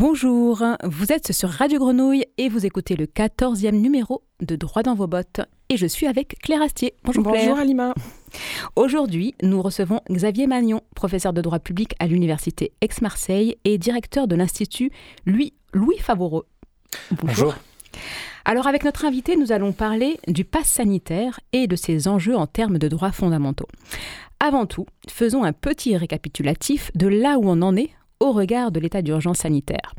Bonjour, vous êtes sur Radio Grenouille et vous écoutez le 14e numéro de Droit dans vos bottes. Et je suis avec Claire Astier. Bonjour Claire. Bonjour Alima. Aujourd'hui, nous recevons Xavier Magnon, professeur de droit public à l'Université Aix-Marseille et directeur de l'Institut Louis, Louis Favoreux. Bonjour. Alors avec notre invité, nous allons parler du pass sanitaire et de ses enjeux en termes de droits fondamentaux. Avant tout, faisons un petit récapitulatif de là où on en est au regard de l'état d'urgence sanitaire.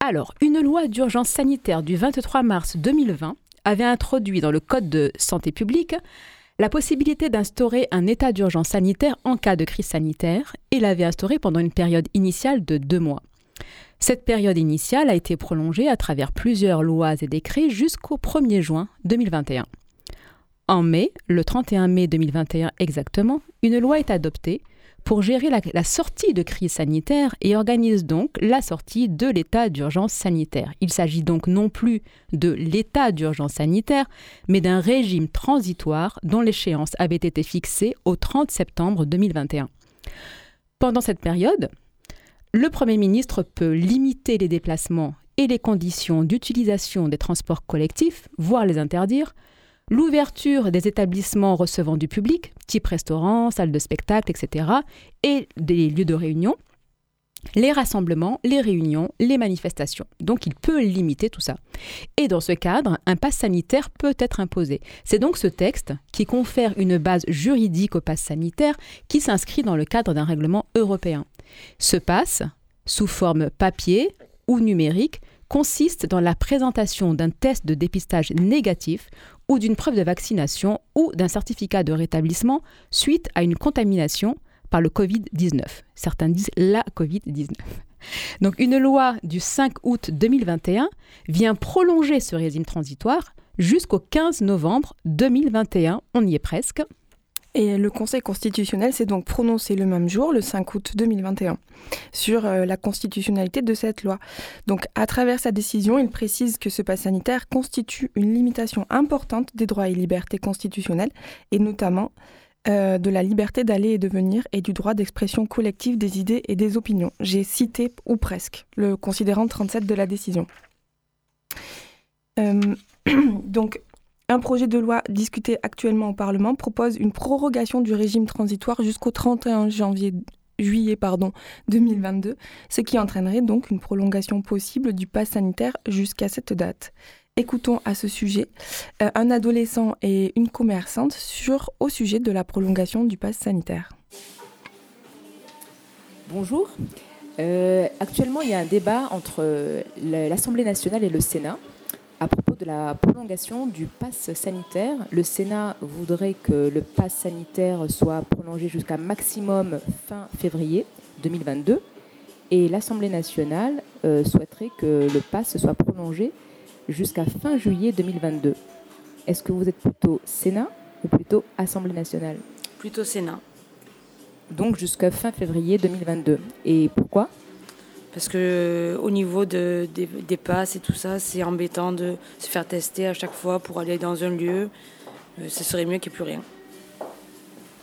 Alors, une loi d'urgence sanitaire du 23 mars 2020 avait introduit dans le Code de santé publique la possibilité d'instaurer un état d'urgence sanitaire en cas de crise sanitaire et l'avait instauré pendant une période initiale de deux mois. Cette période initiale a été prolongée à travers plusieurs lois et décrets jusqu'au 1er juin 2021. En mai, le 31 mai 2021 exactement, une loi est adoptée pour gérer la, sortie de crise sanitaire et organise donc la sortie de l'état d'urgence sanitaire. Il s'agit donc non plus de l'état d'urgence sanitaire, mais d'un régime transitoire dont l'échéance avait été fixée au 30 septembre 2021. Pendant cette période, le Premier ministre peut limiter les déplacements et les conditions d'utilisation des transports collectifs, voire les interdire, l'ouverture des établissements recevant du public, type restaurant, salle de spectacle, etc., et des lieux de réunion, les rassemblements, les réunions, les manifestations. Donc il peut limiter tout ça. Et dans ce cadre, un pass sanitaire peut être imposé. C'est donc ce texte qui confère une base juridique au pass sanitaire qui s'inscrit dans le cadre d'un règlement européen. Ce pass, sous forme papier ou numérique, consiste dans la présentation d'un test de dépistage négatif ou d'une preuve de vaccination ou d'un certificat de rétablissement suite à une contamination par le Covid-19. Certains disent la Covid-19. Donc une loi du 5 août 2021 vient prolonger ce régime transitoire jusqu'au 15 novembre 2021. On y est presque. Et le Conseil constitutionnel s'est donc prononcé le même jour, le 5 août 2021, sur euh, la constitutionnalité de cette loi. Donc, à travers sa décision, il précise que ce pass sanitaire constitue une limitation importante des droits et libertés constitutionnelles, et notamment euh, de la liberté d'aller et de venir et du droit d'expression collective des idées et des opinions. J'ai cité, ou presque, le considérant 37 de la décision. Euh, donc, un projet de loi discuté actuellement au Parlement propose une prorogation du régime transitoire jusqu'au 31 janvier juillet pardon, 2022, ce qui entraînerait donc une prolongation possible du pass sanitaire jusqu'à cette date. Écoutons à ce sujet euh, un adolescent et une commerçante au sujet de la prolongation du pass sanitaire. Bonjour. Euh, actuellement, il y a un débat entre l'Assemblée nationale et le Sénat à propos de la prolongation du pass sanitaire. Le Sénat voudrait que le pass sanitaire soit prolongé jusqu'à maximum fin février 2022 et l'Assemblée nationale euh, souhaiterait que le pass soit prolongé jusqu'à fin juillet 2022. Est-ce que vous êtes plutôt Sénat ou plutôt Assemblée nationale? Plutôt Sénat. Donc jusqu'à fin février 2022. Et pourquoi? Parce que au niveau de, des, des, passes et tout ça, c'est embêtant de se faire tester à chaque fois pour aller dans un lieu. Euh, ce serait mieux qu'il n'y ait plus rien.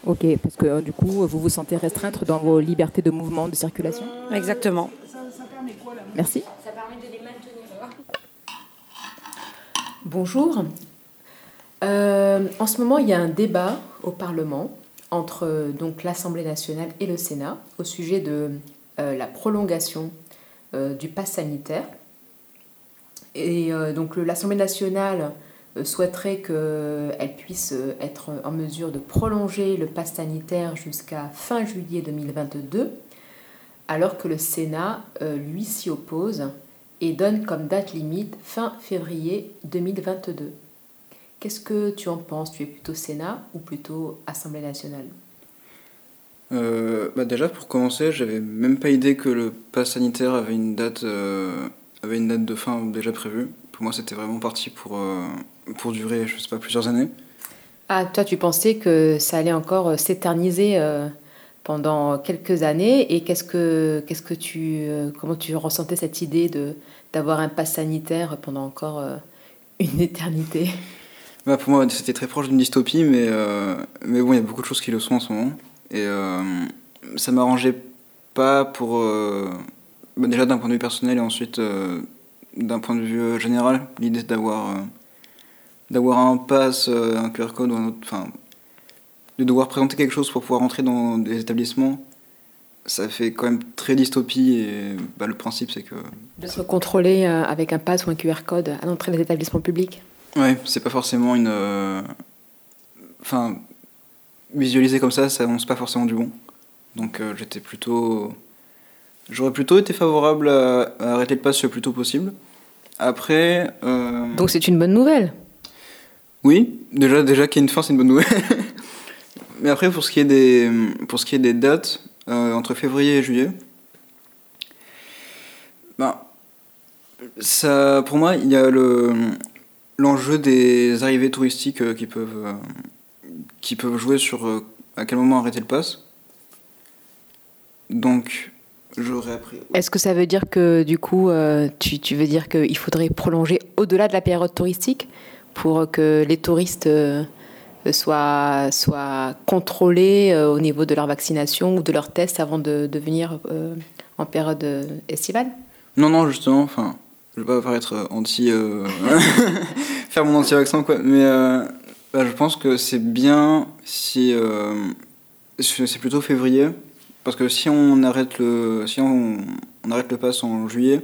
Ok, parce que euh, du coup, vous vous sentez restreinte dans vos libertés de mouvement, de circulation Exactement. Ça, ça permet quoi, là Merci. Ça permet de les maintenir. Bonjour. Euh, en ce moment, il y a un débat au Parlement entre donc l'Assemblée nationale et le Sénat au sujet de euh, la prolongation euh, du pass sanitaire. Et euh, donc l'Assemblée nationale souhaiterait qu'elle puisse être en mesure de prolonger le pass sanitaire jusqu'à fin juillet 2022, alors que le Sénat, lui, s'y oppose et donne comme date limite fin février 2022. Qu'est-ce que tu en penses? Tu es plutôt Sénat ou plutôt Assemblée nationale? Euh, bah déjà pour commencer, j'avais même pas idée que le pass sanitaire avait une date, euh, avait une date de fin déjà prévue. Pour moi, c'était vraiment parti pour, euh, pour durer, je sais pas, plusieurs années. Ah, toi, tu pensais que ça allait encore s'éterniser pendant quelques années? Et qu'est-ce que, qu'est-ce que tu, comment tu ressentais cette idée de d'avoir un pass sanitaire pendant encore une éternité? Bah, Pour moi, c'était très proche d'une dystopie, mais, mais bon, il y a beaucoup de choses qui le sont en ce moment. Et ça m'arrangeait pas pour. Bah, déjà d'un point de vue personnel et ensuite d'un point de vue général. L'idée d'avoir d'avoir un pass, un QR code ou un autre. Enfin, de devoir présenter quelque chose pour pouvoir entrer dans des établissements, ça fait quand même très dystopie et bah, le principe c'est que... De se contrôler avec un pass ou un QR code à l'entrée des établissements publics Ouais, c'est pas forcément une... Enfin, visualiser comme ça, ça annonce pas forcément du bon. Donc j'étais plutôt... J'aurais plutôt été favorable à, arrêter le pass le plus tôt possible. Après... Donc c'est une bonne nouvelle Oui, déjà, déjà qu'il y ait une fin, c'est une bonne nouvelle. Mais après, pour ce qui est des, pour ce qui est des dates, euh, entre février et juillet, ben, ça, pour moi, il y a le, l'enjeu des arrivées touristiques euh, qui, peuvent, euh, qui peuvent jouer sur à quel moment arrêter le pass. Donc, j'aurais appris. Est-ce que ça veut dire que, du coup, tu, tu veux dire qu'il faudrait prolonger au-delà de la période touristique pour que les touristes soient, soient contrôlés euh, au niveau de leur vaccination ou de leur test avant de, de venir euh, en période euh, estivale? Non, non, justement, enfin, je ne veux pas paraître anti. faire mon anti-vaccin, quoi, mais bah, je pense que c'est bien si. c'est plutôt février, parce que si on arrête le, si on, arrête le pass en juillet,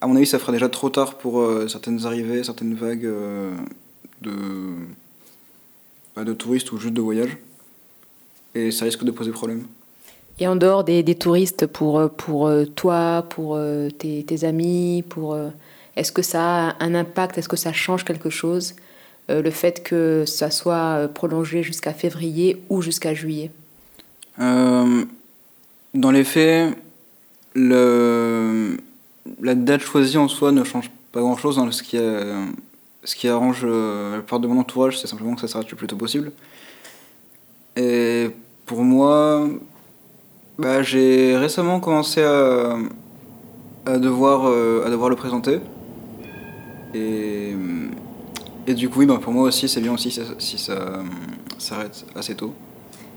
à mon avis, ça fera déjà trop tard pour certaines arrivées, certaines vagues de de touristes ou juste de voyage. Et ça risque de poser problème. Et en dehors des, des touristes, pour, pour euh, toi, pour euh, tes, tes amis, pour, euh, est-ce que ça a un impact? Est-ce que ça change quelque chose? Le fait que ça soit prolongé jusqu'à février ou jusqu'à juillet Dans les faits, la date choisie en soi ne change pas grand-chose dans ce qui arrange euh, la plupart de mon entourage, c'est simplement que ça s'arrête le plus tôt possible. Et pour moi, bah, j'ai récemment commencé à, devoir, euh, à devoir le présenter. Et, et du coup, oui, bah, pour moi aussi, c'est bien aussi si ça, euh, s'arrête assez tôt.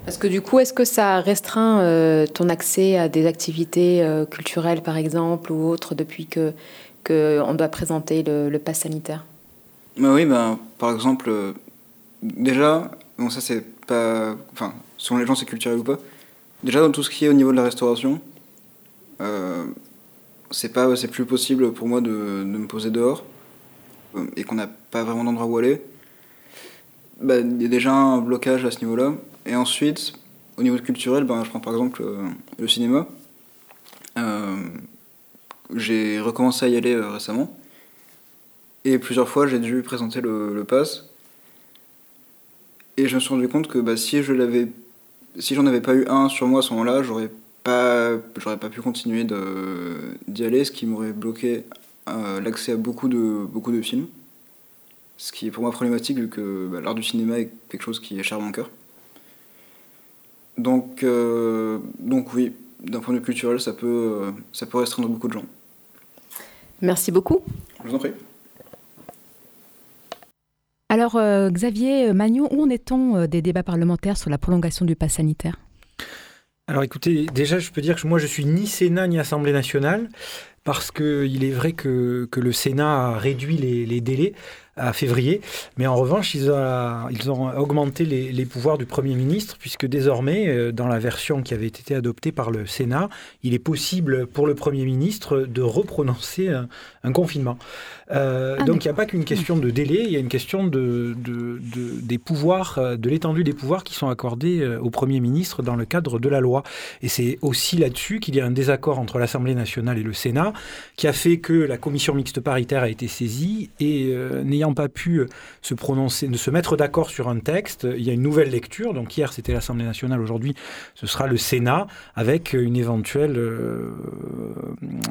Parce que du coup, est-ce que ça restreint ton accès à des activités culturelles, par exemple, ou autres, depuis que qu'on doit présenter le, le pass sanitaire? Bah oui, ben, par exemple, euh, déjà, bon, ça c'est pas. Enfin, selon les gens, c'est culturel ou pas. Déjà, dans tout ce qui est au niveau de la restauration, euh, c'est pas c'est plus possible pour moi de, de me poser dehors euh, et qu'on n'a pas vraiment d'endroit où aller. Bah, il y a déjà un blocage à ce niveau-là. Et ensuite, au niveau culturel, ben, je prends par exemple le cinéma. J'ai recommencé à y aller récemment. Et plusieurs fois, j'ai dû présenter le, le, pass. Et je me suis rendu compte que bah, si je l'avais, si j'en avais pas eu un sur moi à ce moment-là, j'aurais pas, j'aurais pas pu continuer d'y aller, ce qui m'aurait bloqué euh, l'accès à beaucoup de, beaucoup de films. Ce qui est pour moi problématique vu que bah, l'art du cinéma est quelque chose qui est cher à mon cœur. Donc, euh, donc oui, d'un point de vue culturel, ça peut, ça peut restreindre beaucoup de gens. Merci beaucoup. Je vous en prie. Alors, euh, Xavier Magnon, où en est-on euh, des débats parlementaires sur la prolongation du pass sanitaire? Alors écoutez, déjà je peux dire que moi je suis ni Sénat ni Assemblée nationale parce qu'il est vrai que, le Sénat a réduit les délais à février. Mais en revanche, ils ont, ils ont augmenté les, les, pouvoirs du Premier ministre, puisque désormais, euh, dans la version qui avait été adoptée par le Sénat, il est possible pour le Premier ministre de reprononcer un, un confinement. Euh, ah, donc il n'y a pas qu'une question de délai, il y a une question de, de, de des pouvoirs, euh, de l'étendue des pouvoirs qui sont accordés au Premier ministre dans le cadre de la loi. Et c'est aussi là-dessus qu'il y a un désaccord entre l'Assemblée nationale et le Sénat, qui a fait que la commission mixte paritaire a été saisie et euh, n'ayant pas pu se prononcer, de se mettre d'accord sur un texte, il y a une nouvelle lecture. Donc hier c'était l'Assemblée nationale, aujourd'hui ce sera le Sénat avec une éventuelle,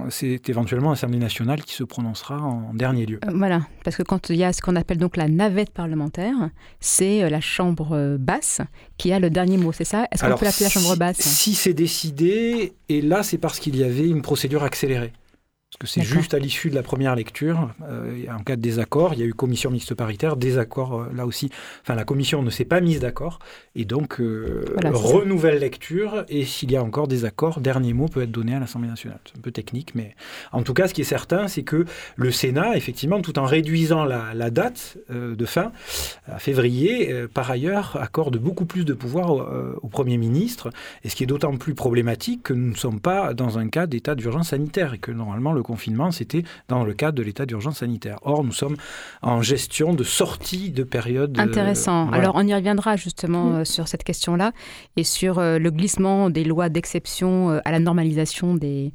c'est éventuellement l'Assemblée nationale qui se prononcera en dernier lieu. voilà, parce que quand il y a ce qu'on appelle donc la navette parlementaire, c'est la chambre basse qui a le dernier mot, c'est ça? Est-ce qu'on peut l'appeler la chambre basse? Si c'est décidé, et là c'est parce qu'il y avait une procédure accélérée. Parce que c'est juste à l'issue de la première lecture, euh, en cas de désaccord, il y a eu commission mixte paritaire, désaccord euh, là aussi. Enfin, la commission ne s'est pas mise d'accord, et donc euh, renouvelle lecture, et s'il y a encore désaccord, dernier mot peut être donné à l'Assemblée nationale. C'est un peu technique, mais en tout cas, ce qui est certain, c'est que le Sénat, effectivement, tout en réduisant la, date de fin, à février, par ailleurs, accorde beaucoup plus de pouvoir au, au Premier ministre, et ce qui est d'autant plus problématique que nous ne sommes pas dans un cas d'état d'urgence sanitaire, et que normalement le confinement, c'était dans le cadre de l'état d'urgence sanitaire. Or, nous sommes en gestion de sortie de période. Euh, Intéressant. Alors, on y reviendra justement euh, sur cette question-là et sur euh, le glissement des lois d'exception à la normalisation des,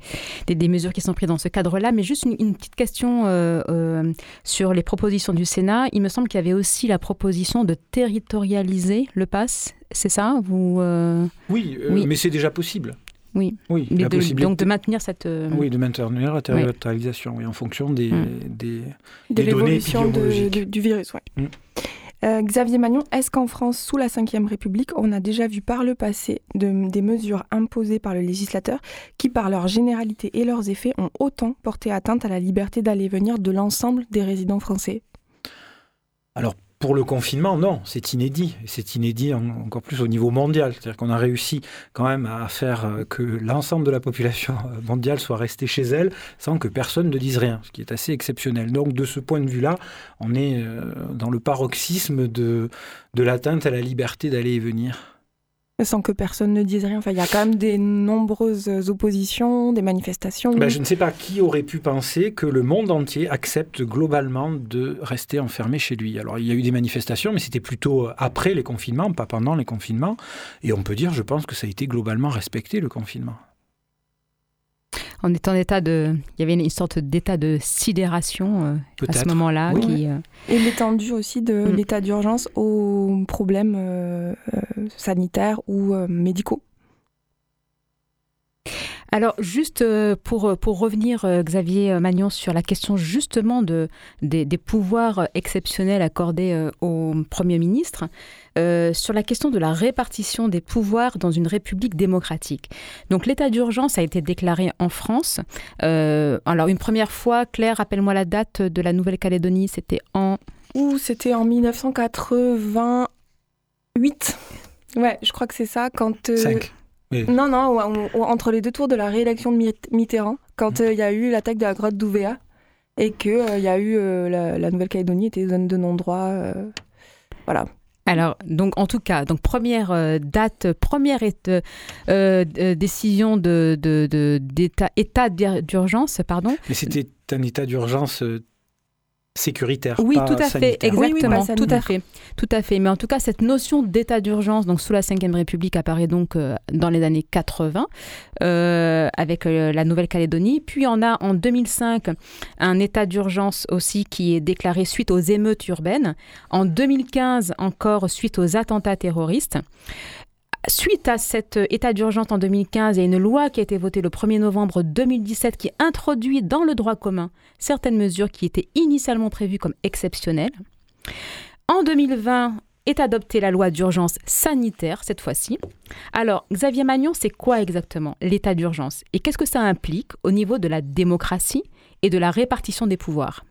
des, mesures qui sont prises dans ce cadre-là. Mais juste une, petite question sur les propositions du Sénat. Il me semble qu'il y avait aussi la proposition de territorialiser le pass. C'est ça? Vous, oui, oui, mais c'est déjà possible. Oui, oui la possibilité... donc de maintenir cette... Euh, oui, de maintenir la territorialisation, oui. en fonction des, mm. des, de l'évolution du, virus. Ouais. Mm. Euh, Xavier Magnon, est-ce qu'en France, sous la Ve République, on a déjà vu par le passé de, des mesures imposées par le législateur qui, par leur généralité et leurs effets, ont autant porté atteinte à la liberté d'aller et venir de l'ensemble des résidents français? Alors, pour le confinement, non, c'est inédit. C'est inédit encore plus au niveau mondial. C'est-à-dire qu'on a réussi quand même à faire euh, que l'ensemble de la population euh, mondiale soit restée chez elle sans que personne ne dise rien, ce qui est assez exceptionnel. Donc de ce point de vue-là, on est euh, dans le paroxysme de, de l'atteinte à la liberté d'aller et venir sans que personne ne dise rien. Enfin, il y a quand même des nombreuses oppositions, des manifestations. Ben, je ne sais pas qui aurait pu penser que le monde entier accepte globalement de rester enfermé chez lui. Alors, il y a eu des manifestations, mais c'était plutôt après les confinements, pas pendant les confinements. Et on peut dire, je pense que ça a été globalement respecté, le confinement on est en état de. Il y avait une sorte d'état de sidération euh, à ce moment-là. Euh, Et l'étendue aussi de mm. l'état d'urgence aux problèmes euh, sanitaires ou médicaux. Alors, juste pour, pour revenir, Xavier Magnon, sur la question justement de, des, des pouvoirs exceptionnels accordés au Premier ministre, euh, sur la question de la répartition des pouvoirs dans une république démocratique. Donc l'état d'urgence a été déclaré en France. Euh, alors une première fois, Claire, rappelle-moi la date de la Nouvelle-Calédonie, c'était en... Ou c'était en 1988. Ouais, je crois que c'est ça, quand... Euh, non, non, entre les deux tours de la réélection de Mitterrand, quand il y a eu l'attaque de la grotte d'Ouvéa et qu'il il y a eu la, la Nouvelle-Calédonie était zone de non-droit. voilà. Alors, donc en tout cas, donc première euh, date, première euh, euh, décision de, d'état, état d'urgence, pardon. Mais c'était un état d'urgence sécuritaire. Oui, tout à fait, exactement, tout à fait, tout à fait. Mais en tout cas, cette notion d'état d'urgence, donc sous la Ve République, apparaît donc euh, dans les années 80 euh, avec euh, la Nouvelle-Calédonie. Puis on a en 2005 un état d'urgence aussi qui est déclaré suite aux émeutes urbaines. En 2015 encore suite aux attentats terroristes. Suite à cet état d'urgence en 2015, il y une loi qui a été votée le 1er novembre 2017 qui introduit dans le droit commun certaines mesures qui étaient initialement prévues comme exceptionnelles. En 2020 est adoptée la loi d'urgence sanitaire cette fois-ci. Alors, Xavier Magnon, c'est quoi exactement l'état d'urgence et qu'est-ce que ça implique au niveau de la démocratie et de la répartition des pouvoirs?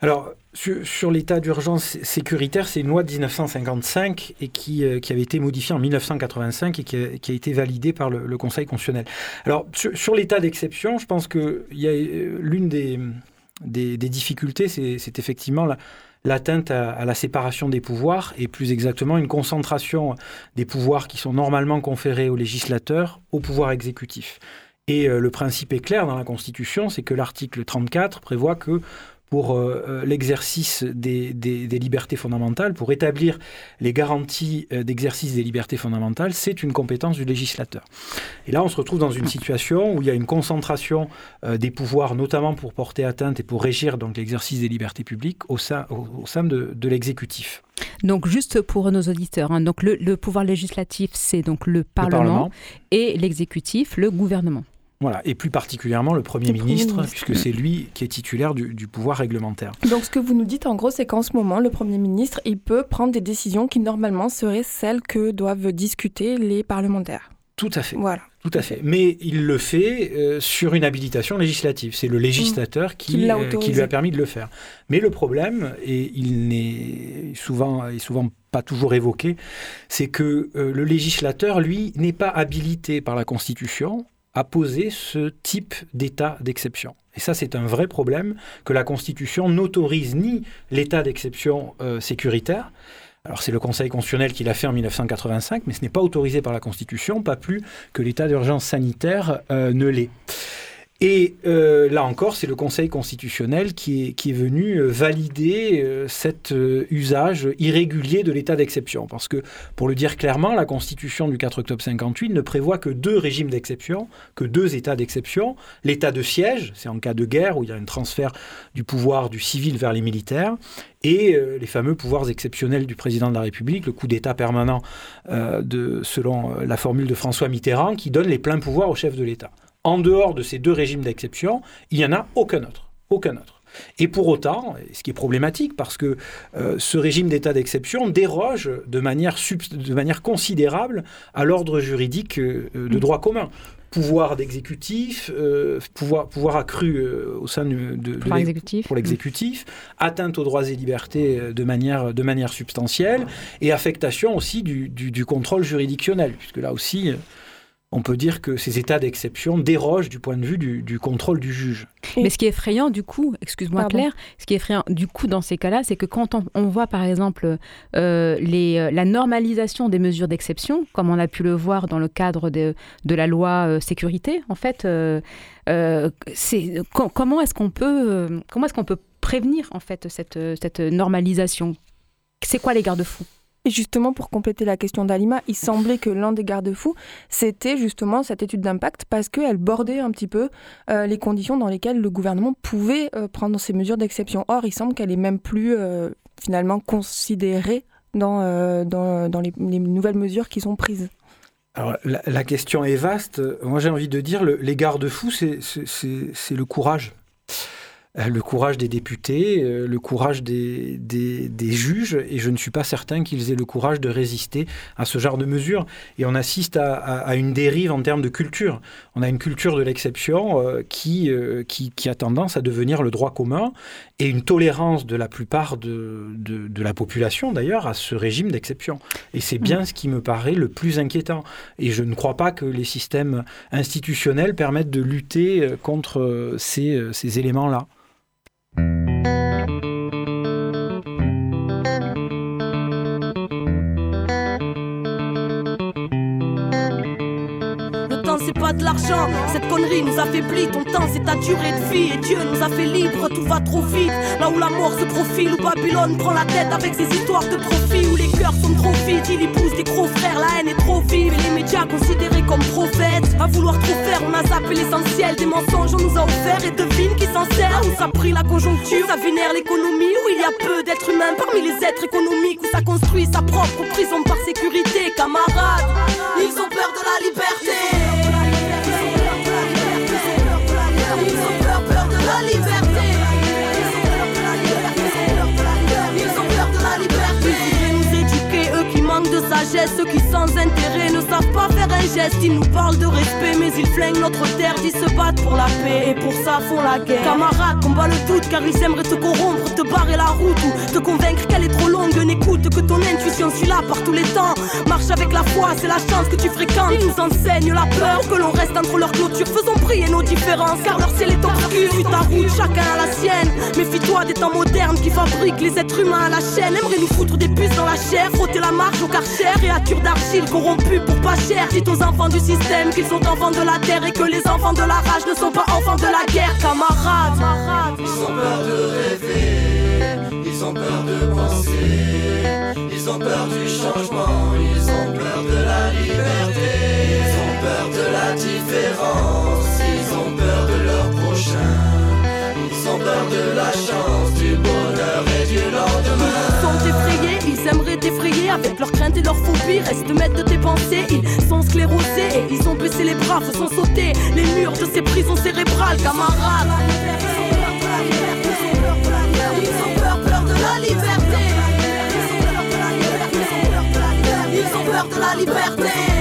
Alors, sur, l'état d'urgence sécuritaire, c'est une loi de 1955 et qui, euh, qui avait été modifiée en 1985 et qui a, été validée par le, Conseil constitutionnel. Alors, sur, l'état d'exception, je pense que euh, l'une des, des, difficultés, c'est effectivement l'atteinte à, la séparation des pouvoirs et plus exactement une concentration des pouvoirs qui sont normalement conférés aux législateurs au pouvoir exécutif. Et euh, le principe est clair dans la Constitution, c'est que l'article 34 prévoit que pour euh, euh, l'exercice des, libertés fondamentales, pour établir les garanties euh, d'exercice des libertés fondamentales, c'est une compétence du législateur. Et là, on se retrouve dans une situation où il y a une concentration des pouvoirs, notamment pour porter atteinte et pour régir donc l'exercice des libertés publiques au sein, au, sein de, l'exécutif. Donc juste pour nos auditeurs, hein, donc le, pouvoir législatif, c'est donc le Parlement. et l'exécutif, le gouvernement. Voilà, et plus particulièrement le Premier, ministre, puisque c'est lui qui est titulaire du, pouvoir réglementaire. Donc ce que vous nous dites en gros, c'est qu'en ce moment, le Premier ministre, il peut prendre des décisions qui normalement seraient celles que doivent discuter les parlementaires. Tout à fait. Voilà. Tout à fait. Mais il le fait euh, sur une habilitation législative. C'est le législateur qui, euh, qui, lui a permis de le faire. Mais le problème, et il n'est souvent, et souvent pas toujours évoqué, c'est que euh, le législateur, lui, n'est pas habilité par la Constitution à poser ce type d'état d'exception. Et ça, c'est un vrai problème que la Constitution n'autorise ni l'état d'exception euh, sécuritaire, alors c'est le Conseil constitutionnel qui l'a fait en 1985, mais ce n'est pas autorisé par la Constitution, pas plus que l'état d'urgence sanitaire euh, ne l'est. Et euh, là encore, c'est le Conseil constitutionnel qui est, venu euh, valider euh, cet usage irrégulier de l'état d'exception. Parce que, pour le dire clairement, la Constitution du 4 octobre 58 ne prévoit que deux régimes d'exception, que deux états d'exception. L'état de siège, c'est en cas de guerre où il y a un transfert du pouvoir du civil vers les militaires, et les fameux pouvoirs exceptionnels du président de la République, le coup d'État permanent selon la formule de François Mitterrand, qui donne les pleins pouvoirs au chef de l'État. En dehors de ces deux régimes d'exception, il n'y en a aucun autre. Aucun autre. Et pour autant, ce qui est problématique, parce que euh, ce régime d'état d'exception déroge de manière, de manière considérable à l'ordre juridique euh, de mm. droit commun pouvoir d'exécutif, euh, pouvoir, pouvoir accru au sein de, pour l'exécutif, atteinte aux droits et libertés de manière, de manière substantielle, et affectation aussi du, du contrôle juridictionnel, puisque là aussi, on peut dire que ces états d'exception dérogent du point de vue du, contrôle du juge. Mais ce qui est effrayant du coup, excuse-moi Claire, ce qui est effrayant du coup dans ces cas-là, c'est que quand on, voit par exemple euh, les, euh, la normalisation des mesures d'exception, comme on a pu le voir dans le cadre de, la loi euh, sécurité, en fait, c'est comment est-ce qu'on peut comment est-ce qu'on peut prévenir en fait cette, cette normalisation? C'est quoi les garde-fous? Et justement, pour compléter la question d'Alima, il semblait que l'un des garde-fous, c'était justement cette étude d'impact parce qu'elle bordait un petit peu euh, les conditions dans lesquelles le gouvernement pouvait euh, prendre ces mesures d'exception. Or, il semble qu'elle est même plus euh, finalement considérée dans, dans, les, nouvelles mesures qui sont prises. Alors, la, question est vaste. Moi, j'ai envie de dire, les garde-fous, c'est le courage. Euh, le courage des députés, euh, le courage des, des, juges, et je ne suis pas certain qu'ils aient le courage de résister à ce genre de mesures. Et on assiste à, une dérive en termes de culture. On a une culture de l'exception euh, qui, qui, a tendance à devenir le droit commun, et une tolérance de la plupart de, de, la population, d'ailleurs, à ce régime d'exception. Et c'est bien mm. ce qui me paraît le plus inquiétant. Et je ne crois pas que les systèmes institutionnels permettent de lutter contre ces, ces éléments-là. Pas de l'argent. Cette connerie nous affaiblit, ton temps c'est ta durée de vie. Et Dieu nous a fait libre, tout va trop vite. Là où la mort se profile, où Babylone prend la tête avec ses histoires de profit. Où les cœurs sont trop vides, il épouse des gros frères, la haine est trop vive. Et les médias considérés comme prophètes. À vouloir trop faire, on a zappé l'essentiel des mensonges, on nous a offert et devine qui s'en sert. Où ça pris la conjoncture, ça vénère l'économie. Où il y a peu d'êtres humains parmi les êtres économiques. Où ça construit sa propre prison par sécurité, camarades. Ils ont peur de la liberté. Ceux qui sans intérêt pas faire un geste. Ils nous parlent de respect, mais ils flinguent notre terre, ils se battent pour la paix et pour ça font la guerre. Camarades, combat le doute car ils aimeraient te corrompre, te barrer la route ou te convaincre qu'elle est trop longue. N'écoute que ton intuition, suis là par tous les temps. Marche avec la foi, c'est la chance que tu fréquentes. Ils nous enseignent la peur que l'on reste entre leurs clôtures. Faisons briller nos différences, car leur ciel est obscur. Suis ta route, chacun a la sienne. Méfie-toi des temps modernes qui fabriquent les êtres humains à la chaîne. Aimerait nous foutre des puces dans la chair, frotter la marche au karcher, créature d'argile corrompue pour Dites aux enfants du système qu'ils sont enfants de la terre et que les enfants de la rage ne sont pas enfants de la guerre, camarades. Ils ont peur de rêver, ils ont peur de penser, ils ont peur du changement, avec leurs craintes et leurs phobies. Reste maître de tes pensées, ils sont sclérosés et ils ont baissé les bras, faisant sauter les murs de ces prisons cérébrales, camarades. Ils ont peur, peur de la liberté. Ils ont peur de la liberté. Ils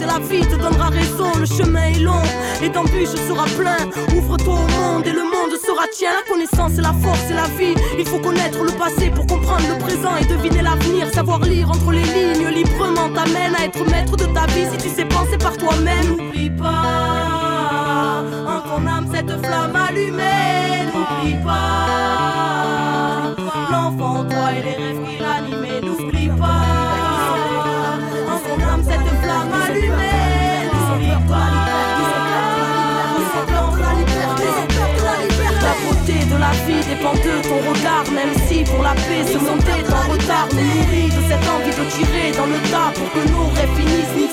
et la vie te donnera raison. Le chemin est long et d'embûches sera plein. Ouvre-toi au monde et le monde sera tien. La connaissance, c'est la force, c'est la vie. Il faut connaître le passé pour comprendre le présent et deviner l'avenir. Savoir lire entre les lignes librement t'amène à être maître de ta vie si tu sais penser par toi-même. N'oublie pas en ton âme cette flamme allumée. N'oublie pas l'enfant en toi et les rêves qui l'animaient. De la vie dépend de ton regard, même si pour la paix se monter en retard nous nourrit de cette envie de tirer dans le tas pour que nos rêves finissent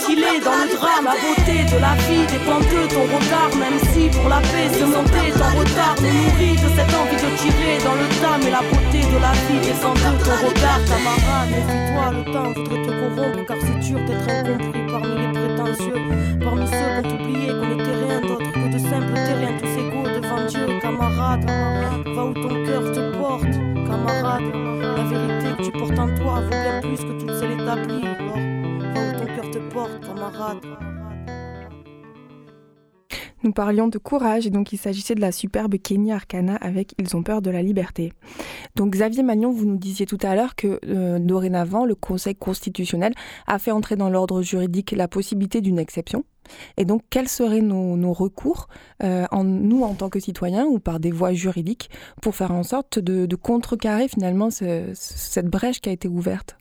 La beauté de la vie dépend de ton regard, même si pour la paix se monter en retard nous nourrit de cette envie de tirer dans le tas. Mais la beauté de la vie dépend de ton regard, camarade. Méfie-toi, le temps voudrait te corrompre car c'est dur d'être incompris parmi les prétentieux, parmi ceux qui ont oublié qu'on n'était rien d'autre que de simples terriens tous égaux devant Dieu, camarade. Va où ton cœur te porte, camarade. La vérité que tu portes en toi vaut bien plus que toute celle établie. Alors, va où ton cœur te porte, camarade. Nous parlions de courage et donc il s'agissait de la superbe Kenya Arcana avec Ils ont peur de la liberté. Donc Xavier Magnon, vous nous disiez tout à l'heure que euh, dorénavant le Conseil constitutionnel a fait entrer dans l'ordre juridique la possibilité d'une exception. Et donc quels seraient nos, recours, euh, en, nous en tant que citoyens ou par des voies juridiques, pour faire en sorte de, contrecarrer finalement ce, cette brèche qui a été ouverte?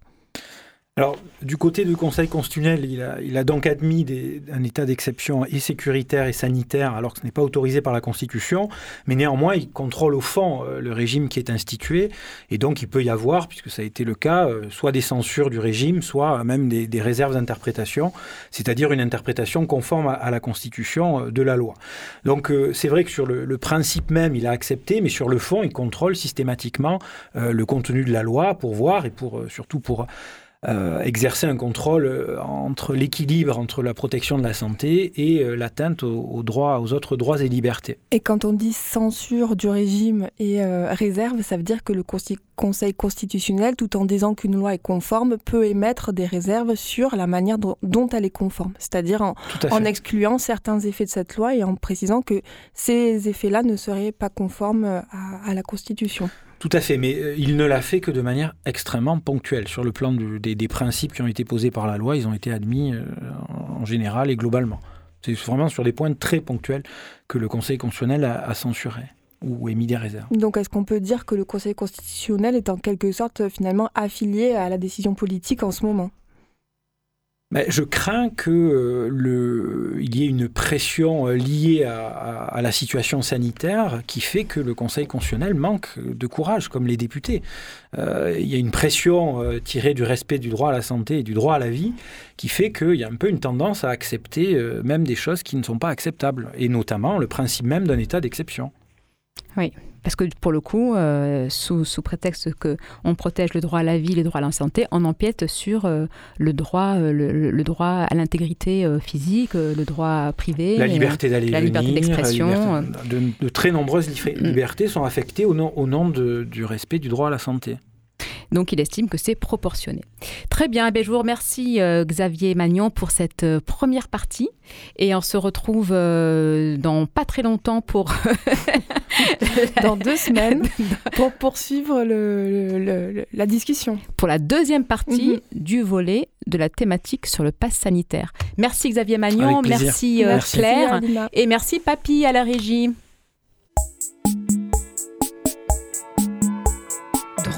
Alors, du côté du Conseil constitutionnel, il a, donc admis un état d'exception et sécuritaire et sanitaire, alors que ce n'est pas autorisé par la Constitution, mais néanmoins, il contrôle au fond euh, le régime qui est institué, et donc il peut y avoir, puisque ça a été le cas, euh, soit des censures du régime, soit même des, réserves d'interprétation, c'est-à-dire une interprétation conforme à, la Constitution euh, de la loi. Donc, euh, c'est vrai que sur le, le, principe même, il a accepté, mais sur le fond, il contrôle systématiquement euh, le contenu de la loi pour voir et pour surtout pour euh, exercer un contrôle euh, entre l'équilibre entre la protection de la santé et euh, l'atteinte aux, aux, droits, aux autres droits et libertés. Et quand on dit censure du régime et euh, réserve, ça veut dire que le Conseil constitutionnel, tout en disant qu'une loi est conforme, peut émettre des réserves sur la manière dont, dont elle est conforme, c'est-à-dire en, en excluant certains effets de cette loi et en précisant que ces effets-là ne seraient pas conformes à, à la Constitution. Tout à fait, mais euh, il ne l'a fait que de manière extrêmement ponctuelle. Sur le plan des, principes qui ont été posés par la loi, ils ont été admis euh, en général et globalement. C'est vraiment sur des points très ponctuels que le Conseil constitutionnel a, a censuré ou émis des réserves. Donc est-ce qu'on peut dire que le Conseil constitutionnel est en quelque sorte finalement affilié à la décision politique en ce moment? Mais je crains que euh, y ait une pression euh, liée à, la situation sanitaire qui fait que le Conseil constitutionnel manque de courage, comme les députés. Euh, il y a une pression tirée du respect du droit à la santé et du droit à la vie qui fait qu'il y a un peu une tendance à accepter même des choses qui ne sont pas acceptables, et notamment le principe même d'un état d'exception. Oui, parce que pour le coup, euh, sous, sous, prétexte qu'on protège le droit à la vie, le droit à la santé, on empiète sur euh, le, droit, euh, le, le, droit à l'intégrité physique, le droit privé, la liberté d'aller la liberté d'expression. De, de, très nombreuses libertés sont affectées au nom, au nom de, du respect du droit à la santé. Donc il estime que c'est proportionné. Très bien, eh je vous remercie euh, Xavier Magnon pour cette euh, première partie et on se retrouve euh, dans pas très longtemps pour... dans deux semaines pour poursuivre la discussion. Pour la deuxième partie mhm. du volet de la thématique sur le pass sanitaire. Merci Xavier Magnon, merci, Claire et merci Papy à la régie.